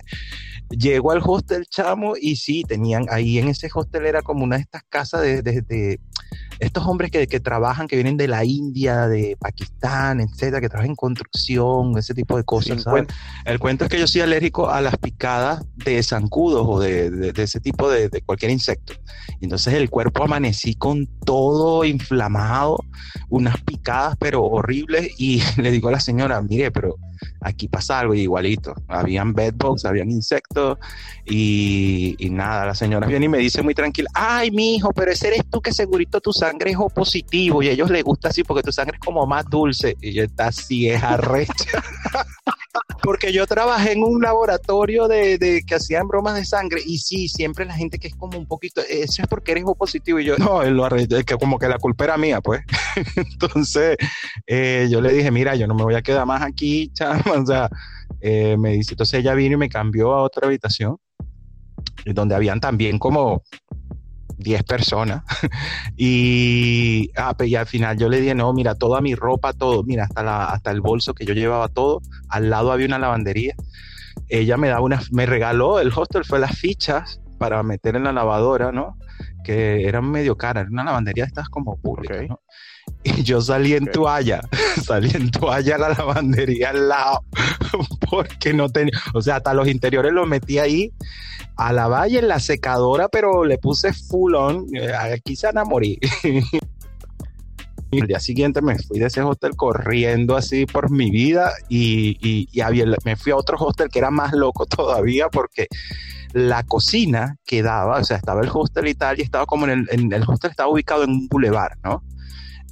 [SPEAKER 3] Llego al hostel, chamo, y sí, tenían ahí en ese hostel era como una de estas casas de, estos hombres que, trabajan, que vienen de la India, de Pakistán, etcétera, que trabajan en construcción, ese tipo de cosas. el, cuento, es que yo soy alérgico a las picadas de zancudos o de, ese tipo de, cualquier insecto. entonces el cuerpo amanecí con todo inflamado, unas picadas, pero horribles, y le digo a la señora, mire, pero aquí pasa algo igualito. Habían bedbugs, habían insectos y, nada, la señora viene y me dice muy tranquila, ay, mi hijo, pero ese eres tú que segurito tu sangre es O positivo y ellos les gusta así porque tu sangre es como más dulce. Y yo, está así, es arrecha. porque yo trabajé en un laboratorio de, que hacían bromas de sangre y sí, siempre la gente que es como un poquito, eso es porque eres O positivo y yo, no, lo es que como que la culpa era mía, pues. Entonces, eh, yo le dije, mira, yo no me voy a quedar más aquí, chama, o sea, eh, me dice, entonces ella vino y me cambió a otra habitación, donde habían también como 10 personas. y, ah, pues, y al final yo le dije, no, mira, toda mi ropa, todo, mira, hasta, la, hasta el bolso que yo llevaba todo, al lado había una lavandería. Ella me daba una, me regaló, el hostel fue las fichas para meter en la lavadora, ¿no? Que eran medio caras, era una lavandería estas como pública, ¿no? Y yo salí en toalla, salí en toalla a la lavandería al lado, porque no tenía, o sea, hasta los interiores los metí ahí a la valle en la secadora, pero le puse full on, eh, aquí se van a. El día siguiente me fui de ese hostel corriendo así por mi vida y, y, había, me fui a otro hostel que era más loco todavía porque la cocina quedaba, o sea, estaba el hostel y tal, y estaba como en el, en el hostel estaba ubicado en un bulevar, ¿no?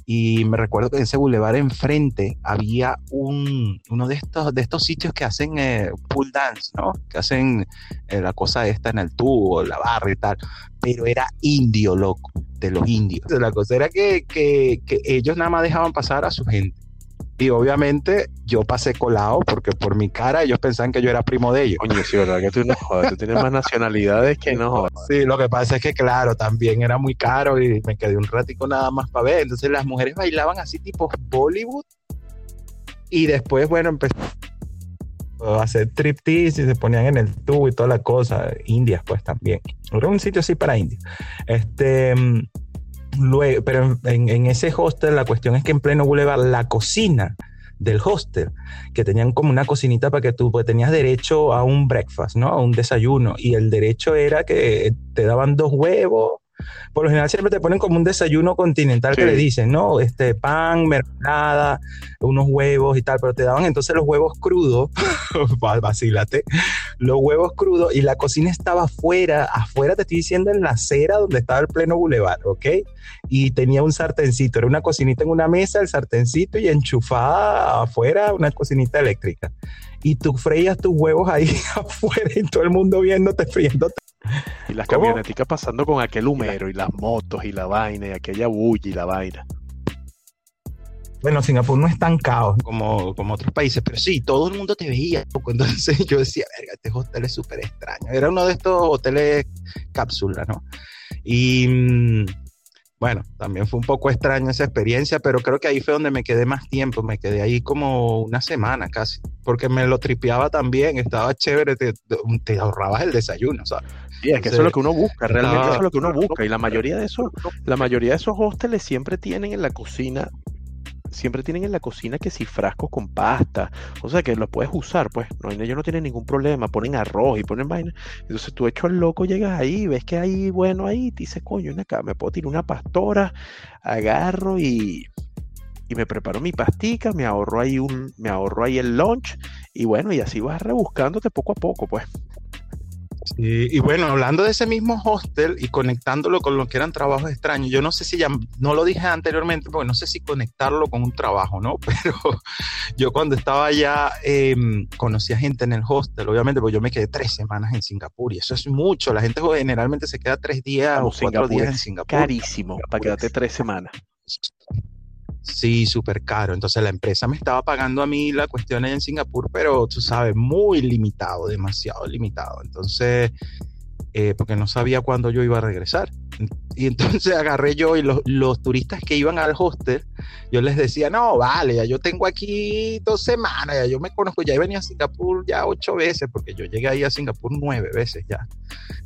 [SPEAKER 3] Y me recuerdo que en ese bulevar enfrente había un, uno de estos, de estos sitios que hacen eh, pool dance, ¿no? Que hacen eh, la cosa esta en el tubo, la barra y tal. Pero era indio, loco, de los indios. La cosa era que, que, que ellos nada más dejaban pasar a su gente. Y obviamente yo pasé colado porque por mi cara ellos pensaban que yo era primo de ellos.
[SPEAKER 2] Coño, sí, verdad que tú no jodas, tú tienes más nacionalidades que no jodas.
[SPEAKER 3] Sí, lo que pasa es que claro, también era muy caro y me quedé un ratico nada más para ver. Entonces las mujeres bailaban así tipo Bollywood y después, bueno, empezó a hacer striptease y se ponían en el tubo y toda la cosa. Indias pues también. Era un sitio así para indios. Este Pero en, ese hostel la cuestión es que en pleno boulevard la cocina del hostel, que tenían como una cocinita para que tú pues, tenías derecho a un breakfast, ¿no? A un desayuno. Y el derecho era que te daban dos huevos, por lo general siempre te ponen como un desayuno continental que le dicen, ¿no? Este pan, mermelada, unos huevos y tal, pero te daban entonces los huevos crudos, vacílate, los huevos crudos y la cocina estaba afuera, afuera te estoy diciendo en la acera donde estaba el pleno bulevar, ¿ok? Y tenía un sartencito, era una cocinita en una mesa, el sartencito y enchufada afuera una cocinita eléctrica y tú freías tus huevos ahí afuera y todo el mundo viéndote friéndote.
[SPEAKER 2] Y las camioneticas pasando con aquel humero y las motos y la vaina y aquella bulla y la vaina.
[SPEAKER 3] Bueno, Singapur no es tan caos como, como otros países, pero sí, todo el mundo te veía. Entonces yo decía, verga, este hotel es súper extraño. Era uno de estos hoteles cápsula, ¿no? Y mm, bueno, también fue un poco extraño esa experiencia, pero creo que ahí fue donde me quedé más tiempo, me quedé ahí como una semana casi, porque me lo tripeaba también, estaba chévere, te, ahorrabas el desayuno, ¿sabes?
[SPEAKER 2] Sí, es que eso es lo que uno busca, realmente eso es lo que uno busca, y la mayoría de esos, la mayoría de esos hosteles siempre tienen en la cocina siempre tienen en la cocina que si frascos con pasta, o sea que lo puedes usar, pues, no, ellos no tienen ningún problema, ponen arroz y ponen vaina. Entonces tú hecho el loco, llegas ahí, ves que hay bueno ahí, te dices, coño, acá me puedo tirar una pastora, agarro y, y me preparo mi pastica, me ahorro ahí un, me ahorro ahí el lunch, y bueno, y así vas rebuscándote poco a poco, pues
[SPEAKER 3] y bueno, hablando de ese mismo hostel y conectándolo con lo que eran trabajos extraños, yo no sé si ya, no lo dije anteriormente, porque no sé si conectarlo con un trabajo, ¿no? Pero yo cuando estaba allá eh, conocía gente en el hostel, obviamente, porque yo me quedé tres semanas en Singapur y eso es mucho. La gente generalmente se queda tres días o cuatro días en Singapur.
[SPEAKER 2] Carísimo para quedarte tres semanas.
[SPEAKER 3] Sí, súper caro. Entonces la empresa me estaba pagando a mí la cuestión en Singapur, pero tú sabes, muy limitado, demasiado limitado. Entonces, eh, porque no sabía cuándo yo iba a regresar. Y entonces agarré yo y los, los, turistas que iban al hostel, yo les decía, no, vale, ya yo tengo aquí dos semanas, ya yo me conozco, ya he venido a Singapur ya ocho veces, porque yo llegué ahí a Singapur nueve veces ya.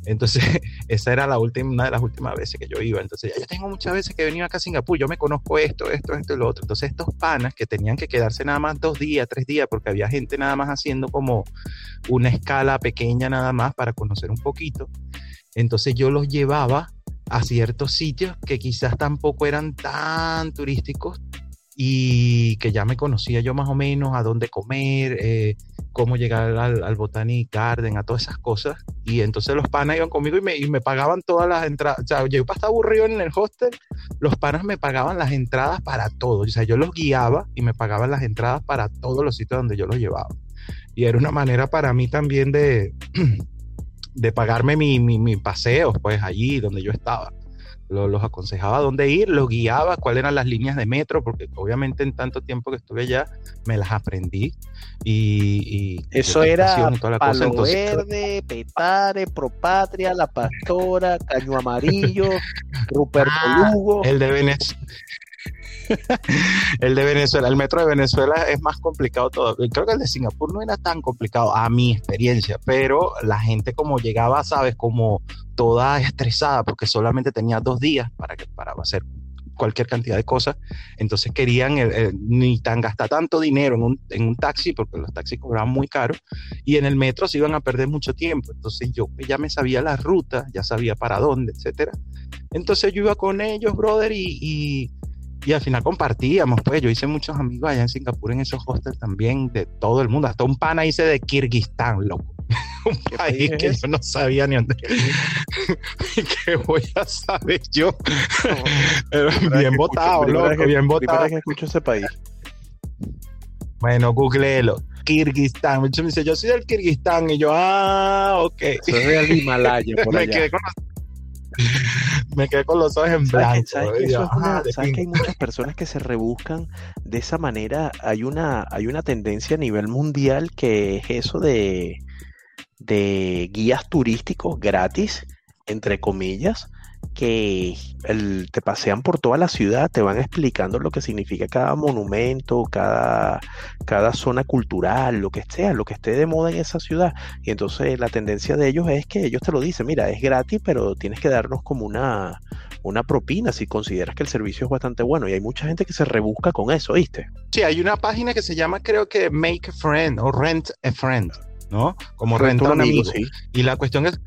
[SPEAKER 3] Entonces, esa era la última, una de las últimas veces que yo iba. Entonces, ya yo tengo muchas veces que he venido acá a Singapur, yo me conozco esto, esto, esto y lo otro. Entonces, estos panas que tenían que quedarse nada más dos días, tres días, porque había gente nada más haciendo como una escala pequeña nada más para conocer un poquito. Entonces, yo los llevaba a ciertos sitios que quizás tampoco eran tan turísticos y que ya me conocía yo más o menos a dónde comer, eh, cómo llegar al, al, Botanic Garden, a todas esas cosas. Y entonces los panas iban conmigo y me, y me pagaban todas las entradas. O sea, yo estar aburrido en el hostel, los panas me pagaban las entradas para todo. O sea, yo los guiaba y me pagaban las entradas para todos los sitios donde yo los llevaba. Y era una manera para mí también de, de pagarme mi, mi, mi paseo, pues allí donde yo estaba. Los, aconsejaba dónde ir, los guiaba, cuáles eran las líneas de metro, porque obviamente en tanto tiempo que estuve allá me las aprendí. Y,
[SPEAKER 2] eso era Palo Verde, Petare, Propatria, La Pastora, Caño Amarillo, Ruperto ah, Lugo.
[SPEAKER 3] El de Venezuela. El de Venezuela, el metro de Venezuela es más complicado todo. Creo que el de Singapur no era tan complicado a mi experiencia, pero la gente como llegaba, sabes, como toda estresada porque solamente tenía dos días para, que, para hacer cualquier cantidad de cosas, entonces querían ni tan gastar tanto dinero en un, en un, taxi, porque los taxis cobraban muy caro, y en el metro se iban a perder mucho tiempo. Entonces yo ya me sabía la ruta, ya sabía para dónde, etcétera. Entonces yo iba con ellos, brother, y al final compartíamos, pues yo hice muchos amigos allá en Singapur en esos hostels también de todo el mundo, hasta un pana hice de Kirguistán, loco. un país que yo no sabía ni dónde. que voy a saber yo. bien votado, loco, bien votado.
[SPEAKER 2] que escucho ese país.
[SPEAKER 3] Bueno, googleelo. Kirguistán. Me dice, yo soy del Kirguistán. Y yo, ah, ok.
[SPEAKER 2] Soy del Himalaya, por allá.
[SPEAKER 3] Me quedé con me quedé con los ojos en blanco.
[SPEAKER 2] ¿Sabes, que, hay muchas personas que se rebuscan de esa manera? Hay una, hay una tendencia a nivel mundial que es eso de, de guías turísticos gratis, entre comillas, que te pasean por toda la ciudad, te van explicando lo que significa cada monumento, cada, cada zona cultural, lo que sea, lo que esté de moda en esa ciudad. Y entonces la tendencia de ellos es que ellos te lo dicen, mira, es gratis, pero tienes que darnos como una, una propina si consideras que el servicio es bastante bueno. Y hay mucha gente que se rebusca con eso, ¿viste?
[SPEAKER 3] Sí, hay una página que se llama creo que Make a Friend o Rent a Friend, ¿no? Como renta un amigo. Y la cuestión es,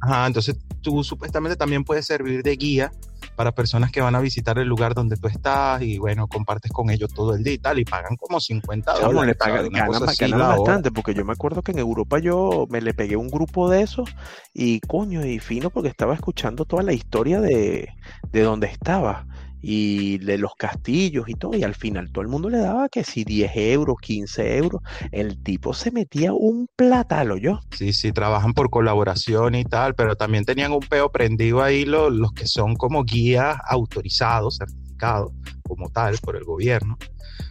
[SPEAKER 3] Ajá, entonces tú supuestamente también puedes servir de guía para personas que van a visitar el lugar donde tú estás y bueno, compartes con ellos todo el día y tal, y pagan como 50 dólares.
[SPEAKER 2] le pagan, bastante, porque yo me acuerdo que en Europa yo me le pegué un grupo de esos y coño, y fino porque estaba escuchando toda la historia de, de donde estaba y de los castillos y todo, y al final todo el mundo le daba que si 10 euros, 15 euros, el tipo se metía un platalo, yo.
[SPEAKER 3] Sí, sí, trabajan por colaboración y tal, pero también tenían un peo prendido ahí los, los que son como guías autorizados, certificados como tal por el gobierno,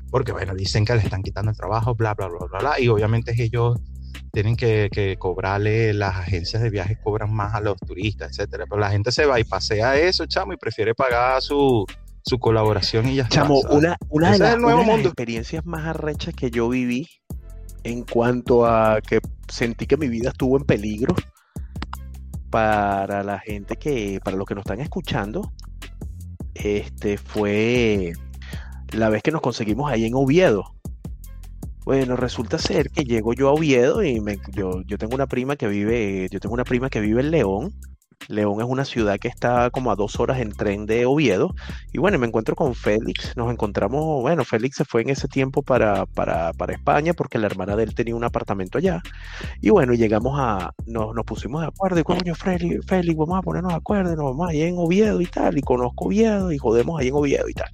[SPEAKER 3] porque bueno, dicen que le están quitando el trabajo, bla, bla, bla, bla, bla, y obviamente ellos tienen que, que, cobrarle, las agencias de viajes cobran más a los turistas, etcétera. Pero la gente se va y pasea eso, chamo, y prefiere pagar su, su colaboración y ya
[SPEAKER 2] Chamo, una, una, de, las experiencias más arrechas que yo viví en cuanto a que sentí que mi vida estuvo en peligro para la gente que, para los que nos están escuchando, este fue la vez que nos conseguimos ahí en Oviedo. Bueno, resulta ser que llego yo a Oviedo y me, yo, yo tengo una prima que vive, yo tengo una prima que vive en León León es una ciudad que está como a dos horas en tren de Oviedo. Y bueno, me encuentro con Félix. Nos encontramos, bueno, Félix se fue en ese tiempo para, para, para España porque la hermana de él tenía un apartamento allá. Y bueno, llegamos a, nos, nos pusimos de acuerdo. Y coño, Félix, Félix, vamos a ponernos de acuerdo. Nos vamos ahí en Oviedo y tal. Y conozco Oviedo y jodemos ahí en Oviedo y tal.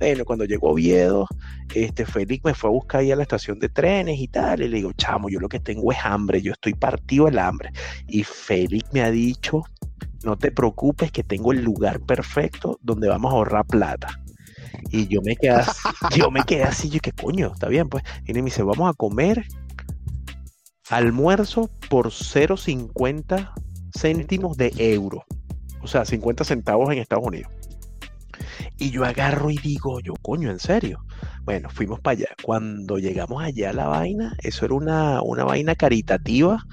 [SPEAKER 2] Bueno, cuando llegó Oviedo, este Félix me fue a buscar ahí a la estación de trenes y tal. Y le digo, chamo, yo lo que tengo es hambre. Yo estoy partido el hambre. Y Félix me ha dicho no te preocupes que tengo el lugar perfecto donde vamos a ahorrar plata. Y yo me quedé así, yo me quedé así, yo qué coño, está bien, pues. Y me dice, vamos a comer almuerzo por 0,50 céntimos de euro. O sea, 50 centavos en Estados Unidos. Y yo agarro y digo, yo, coño, en serio. Bueno, fuimos para allá. Cuando llegamos allá a la vaina, eso era una, una vaina caritativa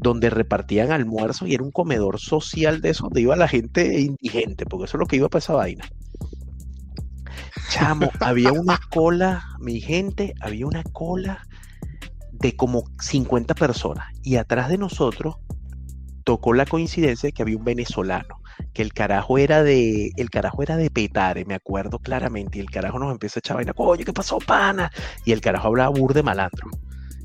[SPEAKER 2] donde repartían almuerzos y era un comedor social de eso, donde iba la gente indigente, porque eso es lo que iba para esa vaina. Chamo, había una cola, mi gente, había una cola de como 50 personas y atrás de nosotros tocó la coincidencia de que había un venezolano, que el carajo era de, el carajo era de Petare, me acuerdo claramente, y el carajo nos empieza a echar vaina, coño, ¿qué pasó, pana? Y el carajo hablaba burde malandro.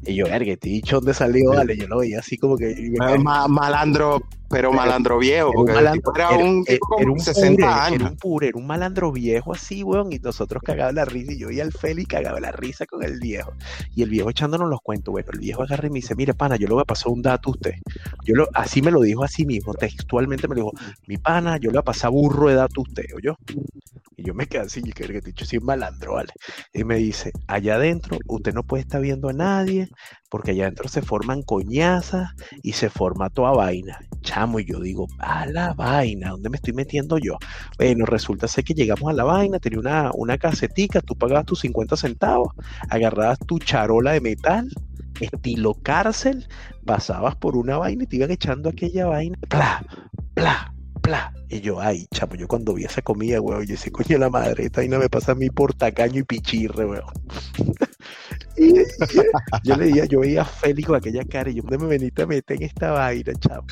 [SPEAKER 2] Y yo, verga, este dicho dónde salió, vale, yo lo veía así como que.
[SPEAKER 3] malandro, pero malandro viejo, porque era un, era, un tipo era un 60 años.
[SPEAKER 2] Era un pure, era un malandro viejo así, weón, y nosotros cagaban la risa, y yo y al Félix cagaba la risa con el viejo. Y el viejo echándonos los cuentos, bueno, el viejo agarra y me dice, mire, pana, yo le voy a pasar un dato a usted. Yo lo, así me lo dijo así mismo, textualmente me dijo, mi pana, yo le voy a pasar burro de dato a usted, yo Y yo me quedé así, y que dicho, sí, malandro, vale. Y me dice, allá adentro, usted no puede estar viendo a nadie, porque allá adentro se forman coñazas y se forma toda vaina. Chamo, y yo digo, a la vaina, ¿dónde me estoy metiendo yo? Bueno, resulta ser que llegamos a la vaina, tenía una, una casetica, tú pagabas tus 50 centavos, agarrabas tu charola de metal, estilo cárcel, pasabas por una vaina y te iban echando aquella vaina, bla, bla, Y yo, ay, chamo, yo cuando vi esa comida, weón, yo decía, coño la madre, esta vaina me pasa a mí por tacaño y pichirre, weón. yo le decía, yo veía a Félix con aquella cara y yo, ¿dónde me veniste a meter en esta vaina, chavo?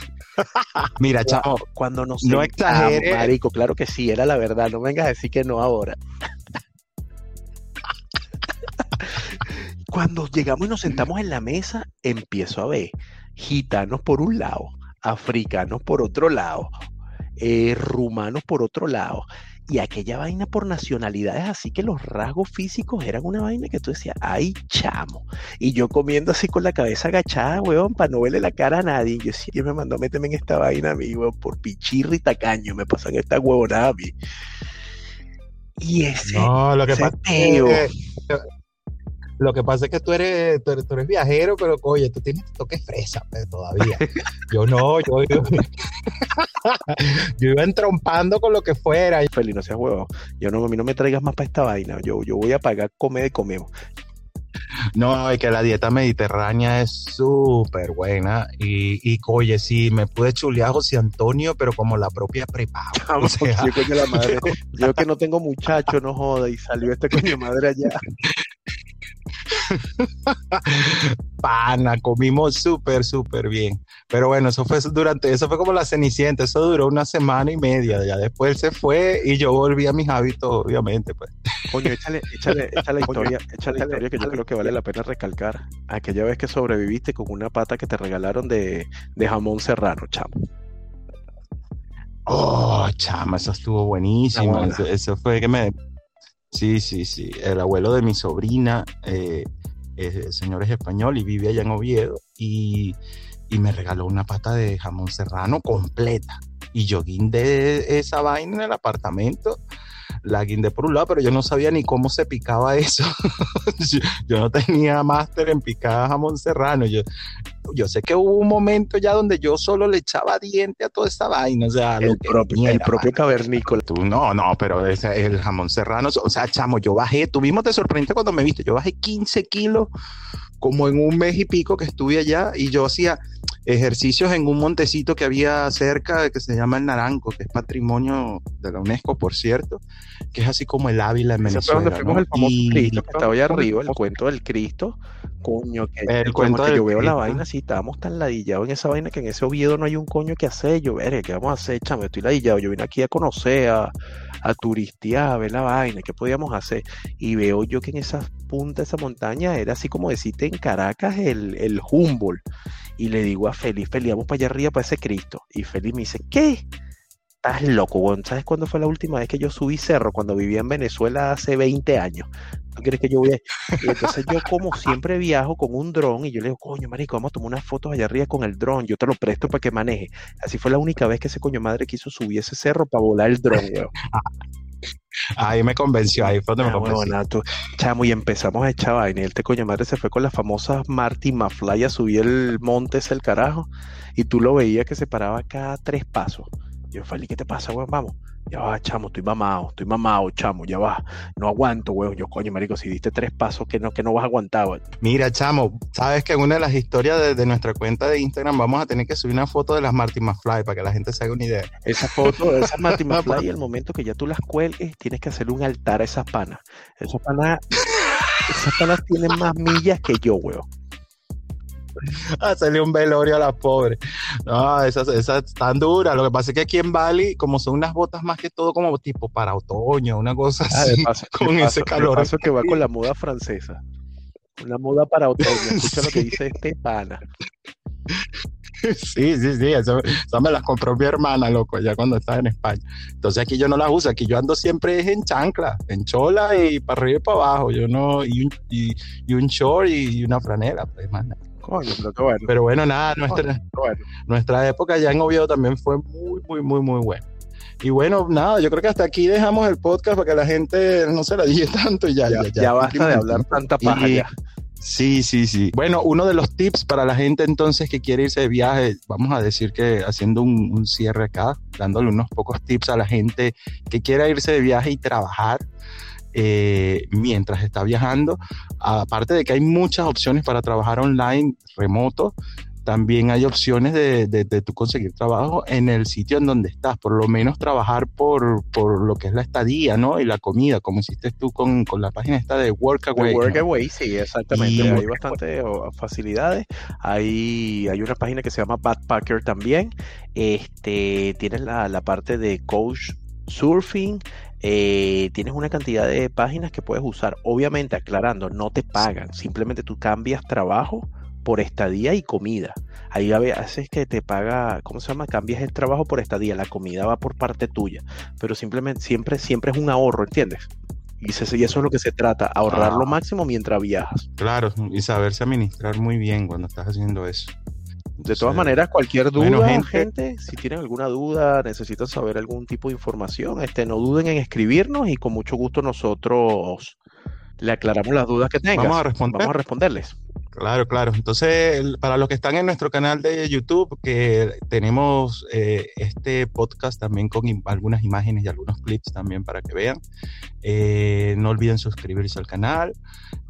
[SPEAKER 3] Mira, chavo,
[SPEAKER 2] cuando nos no exageres. marico, claro que sí, era la verdad, no vengas a decir que no ahora. cuando llegamos y nos sentamos en la mesa, empiezo a ver gitanos por un lado, africanos por otro lado, eh, rumanos por otro lado, y aquella vaina por nacionalidades, así que los rasgos físicos eran una vaina que tú decías, ay, chamo. Y yo comiendo así con la cabeza agachada, weón, para no verle la cara a nadie. Y yo sí, me mandó a meterme en esta vaina a mí, weón, por pichirri tacaño, me pasan esta huevonada a mí. Y ese,
[SPEAKER 3] no, lo que pasa lo que pasa es que tú eres, tú eres, viajero, pero oye, tú tienes toque fresa pues, todavía. Yo no, yo, yo, yo, iba entrompando con lo que fuera.
[SPEAKER 2] Feliz, no seas huevo. Yo no, a mí no me traigas más para esta vaina. Yo, yo voy a pagar comer y comemos.
[SPEAKER 3] No, es que la dieta mediterránea es súper buena. Y, y, oye, sí, me pude chulear a José Antonio, pero como la propia prepa.
[SPEAKER 2] o sea, yo, la madre, yo que no tengo muchacho, no joda, y salió este coño madre allá.
[SPEAKER 3] Pana, comimos súper, súper bien. Pero bueno, eso fue durante, eso fue como la cenicienta, eso duró una semana y media. Ya después se fue y yo volví a mis hábitos, obviamente, pues.
[SPEAKER 2] Coño, échale, échale, échale historia, échale historia que yo creo que vale la pena recalcar. Aquella vez que sobreviviste con una pata que te regalaron de, de jamón serrano, chamo.
[SPEAKER 3] Oh, chama, eso estuvo buenísimo. Eso, fue que me. Sí, sí, sí. El abuelo de mi sobrina, eh, el señor es español y vive allá en Oviedo, y, y, me regaló una pata de jamón serrano completa. Y yo guindé esa vaina en el apartamento la guindé por un lado, pero yo no sabía ni cómo se picaba eso. yo, no tenía máster en picada jamón serrano. Yo, yo sé que hubo un momento ya donde yo solo le echaba diente a toda esta vaina. O sea,
[SPEAKER 2] el, propio, el propio cavernícola.
[SPEAKER 3] Tú, no, no, pero ese, el jamón serrano, o sea, chamo, yo bajé, tú mismo te sorprendiste cuando me viste, yo bajé 15 kilos como en un mes y pico que estuve allá y yo hacía ejercicios en un montecito que había cerca que se llama el Naranco, que es patrimonio de la UNESCO, por cierto, que es así como el Ávila en Venezuela.
[SPEAKER 2] Donde fuimos el famoso Cristo que estaba allá arriba, el cuento del Cristo, coño, que
[SPEAKER 3] el, cuento
[SPEAKER 2] que yo veo la vaina así, estábamos tan ladillados en esa vaina que en ese Oviedo no hay un coño que hacer, yo veré, ¿qué vamos a hacer? Chame, estoy ladillado, yo vine aquí a conocer, a, a turistear, a ver la vaina, ¿qué podíamos hacer? Y veo yo que en esa punta esa montaña era así como decirte en Caracas el, el Humboldt. Y le digo a Feli, Feli, vamos para allá arriba para ese Cristo. Y Feli me dice, ¿qué? Estás loco, weón. ¿Sabes cuándo fue la última vez que yo subí cerro? Cuando vivía en Venezuela hace 20 años. ¿No quieres que yo vaya? Y entonces yo, como siempre viajo con un dron, y yo le digo, coño, marico, vamos a tomar unas fotos allá arriba con el dron. Yo te lo presto para que maneje. Así fue la única vez que ese coño madre quiso subir ese cerro para volar el dron, weón.
[SPEAKER 3] Ahí me convenció, ahí fue donde me ah, convenció.
[SPEAKER 2] chamo, y empezamos a echar vaina. Y este coño madre se fue con la famosa Marty McFly a subir el monte ese el carajo. Y tú lo veías que se paraba cada tres pasos. Yo, Fali, ¿qué te pasa, weón? Vamos. Ya va, chamo, estoy mamado, estoy mamado, chamo, ya va. No aguanto, weón. Yo, coño, marico, si diste tres pasos que no, que no vas a aguantar, weón.
[SPEAKER 3] Mira, chamo, sabes que en una de las historias de, nuestra cuenta de Instagram vamos a tener que subir una foto de las Marty McFly para que la gente se haga una idea.
[SPEAKER 2] Esa foto de esas Marty McFly, el momento que ya tú las cuelgues, tienes que hacerle un altar a esas panas. Esas panas, esas panas tienen más millas que yo, weón.
[SPEAKER 3] hacerle un velorio a la pobre. No, esas, esas tan duras. Lo que pasa es que aquí en Bali, como son unas botas más que todo como tipo para otoño, una cosa ah, así, con ese calor.
[SPEAKER 2] Eso que va con la moda francesa. Una moda para otoño. Escucha lo que dice este pana.
[SPEAKER 3] Sí, sí, sí, eso, me las compró mi hermana, loco, ya cuando estaba en España. Entonces aquí yo no las uso, aquí yo ando siempre en chancla, en chola y para arriba y para abajo, yo no, y un, y, un short y, una franela, pues, pero, bueno. nada, nuestra, nuestra época ya en Oviedo también fue muy, muy, muy, muy buena. Y bueno, nada, yo creo que hasta aquí dejamos el podcast para que la gente no se la diga tanto y ya.
[SPEAKER 2] Ya, ya, basta de hablar tanta paja ya.
[SPEAKER 3] Sí, sí, sí. Bueno, uno de los tips para la gente entonces que quiere irse de viaje, vamos a decir que haciendo un, un, cierre acá, dándole unos pocos tips a la gente que quiera irse de viaje y trabajar. Eh, mientras está viajando. Aparte de que hay muchas opciones para trabajar online, remoto, también hay opciones de, de, tu conseguir trabajo en el sitio en donde estás, por lo menos trabajar por, por lo que es la estadía, ¿no? Y la comida, como hiciste tú con, con la página esta de Workaway.
[SPEAKER 2] Workaway, sí, exactamente. hay bastantes facilidades. Hay, hay una página que se llama Backpacker también. Este, tienes la, la parte de coach surfing, eh, tienes una cantidad de páginas que puedes usar. Obviamente, aclarando, no te pagan, simplemente tú cambias trabajo por estadía y comida. Ahí a veces que te paga, ¿cómo se llama? Cambias el trabajo por estadía, la comida va por parte tuya, pero simplemente siempre, siempre es un ahorro, ¿entiendes? Y, eso es lo que se trata, ahorrar lo ah. máximo mientras viajas.
[SPEAKER 3] Claro, y saberse administrar muy bien cuando estás haciendo eso.
[SPEAKER 2] De todas maneras, cualquier duda, gente, si tienen alguna duda, necesitan saber algún tipo de información, este, no duden en escribirnos y con mucho gusto nosotros le aclaramos las dudas que tengan.
[SPEAKER 3] Vamos a responder.
[SPEAKER 2] Vamos a responderles.
[SPEAKER 3] Claro, claro. Entonces, para los que están en nuestro canal de YouTube, que tenemos eh, este podcast también con algunas imágenes y algunos clips también para que vean. Eh, no olviden suscribirse al canal,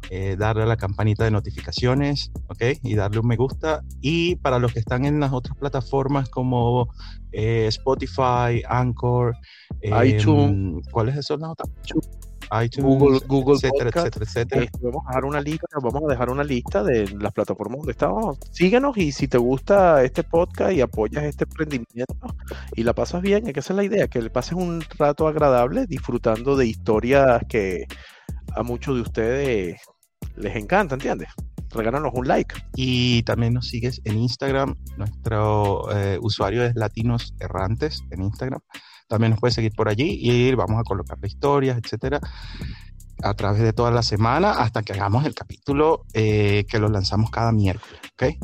[SPEAKER 3] eh, darle a la campanita de notificaciones, ¿ok? Y darle un me gusta. Y para los que están en las otras plataformas como Spotify, Anchor,
[SPEAKER 2] iTunes,
[SPEAKER 3] ¿cuáles son las otras? iTunes,
[SPEAKER 2] Google,
[SPEAKER 3] etcétera,
[SPEAKER 2] Podcast.
[SPEAKER 3] etcétera, etcétera.
[SPEAKER 2] Este, vamos a dejar una lista, vamos a dejar una lista de las plataformas donde estamos. Síguenos y si te gusta este podcast y apoyas este emprendimiento y la pasas bien, es que esa es la idea, que le pases un rato agradable disfrutando de historias que a muchos de ustedes les encanta, ¿entiendes? Regálanos un like.
[SPEAKER 3] Y también nos sigues en Instagram. Nuestro eh, usuario es Latinos Errantes en Instagram. También nos puedes seguir por allí y vamos a colocar historias, etcétera, a través de toda la semana hasta que hagamos el capítulo eh, que lo lanzamos cada miércoles. ¿Ok?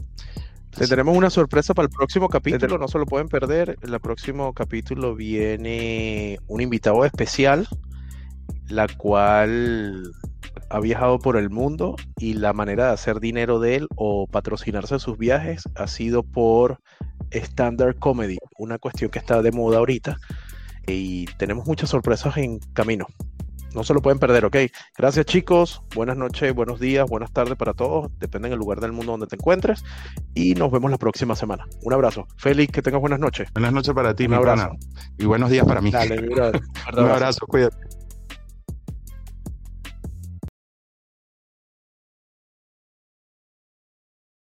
[SPEAKER 2] Le tenemos una sorpresa para el próximo capítulo, no se lo pueden perder. En el próximo capítulo viene un invitado especial, la cual ha viajado por el mundo y la manera de hacer dinero de él o patrocinarse sus viajes ha sido por stand-up comedy, una cuestión que está de moda ahorita. Y tenemos muchas sorpresas en camino. No se lo pueden perder, ¿ok? Gracias chicos, buenas noches, buenos días, buenas tardes para todos, depende del lugar del mundo donde te encuentres y nos vemos la próxima semana. Un abrazo. Félix, que tengas buenas noches.
[SPEAKER 3] Buenas noches para ti,
[SPEAKER 2] Un
[SPEAKER 3] mi
[SPEAKER 2] abrazo.
[SPEAKER 3] pana. Y buenos días para mí.
[SPEAKER 2] Dale, mi brother.
[SPEAKER 3] Un abrazo, cuídate.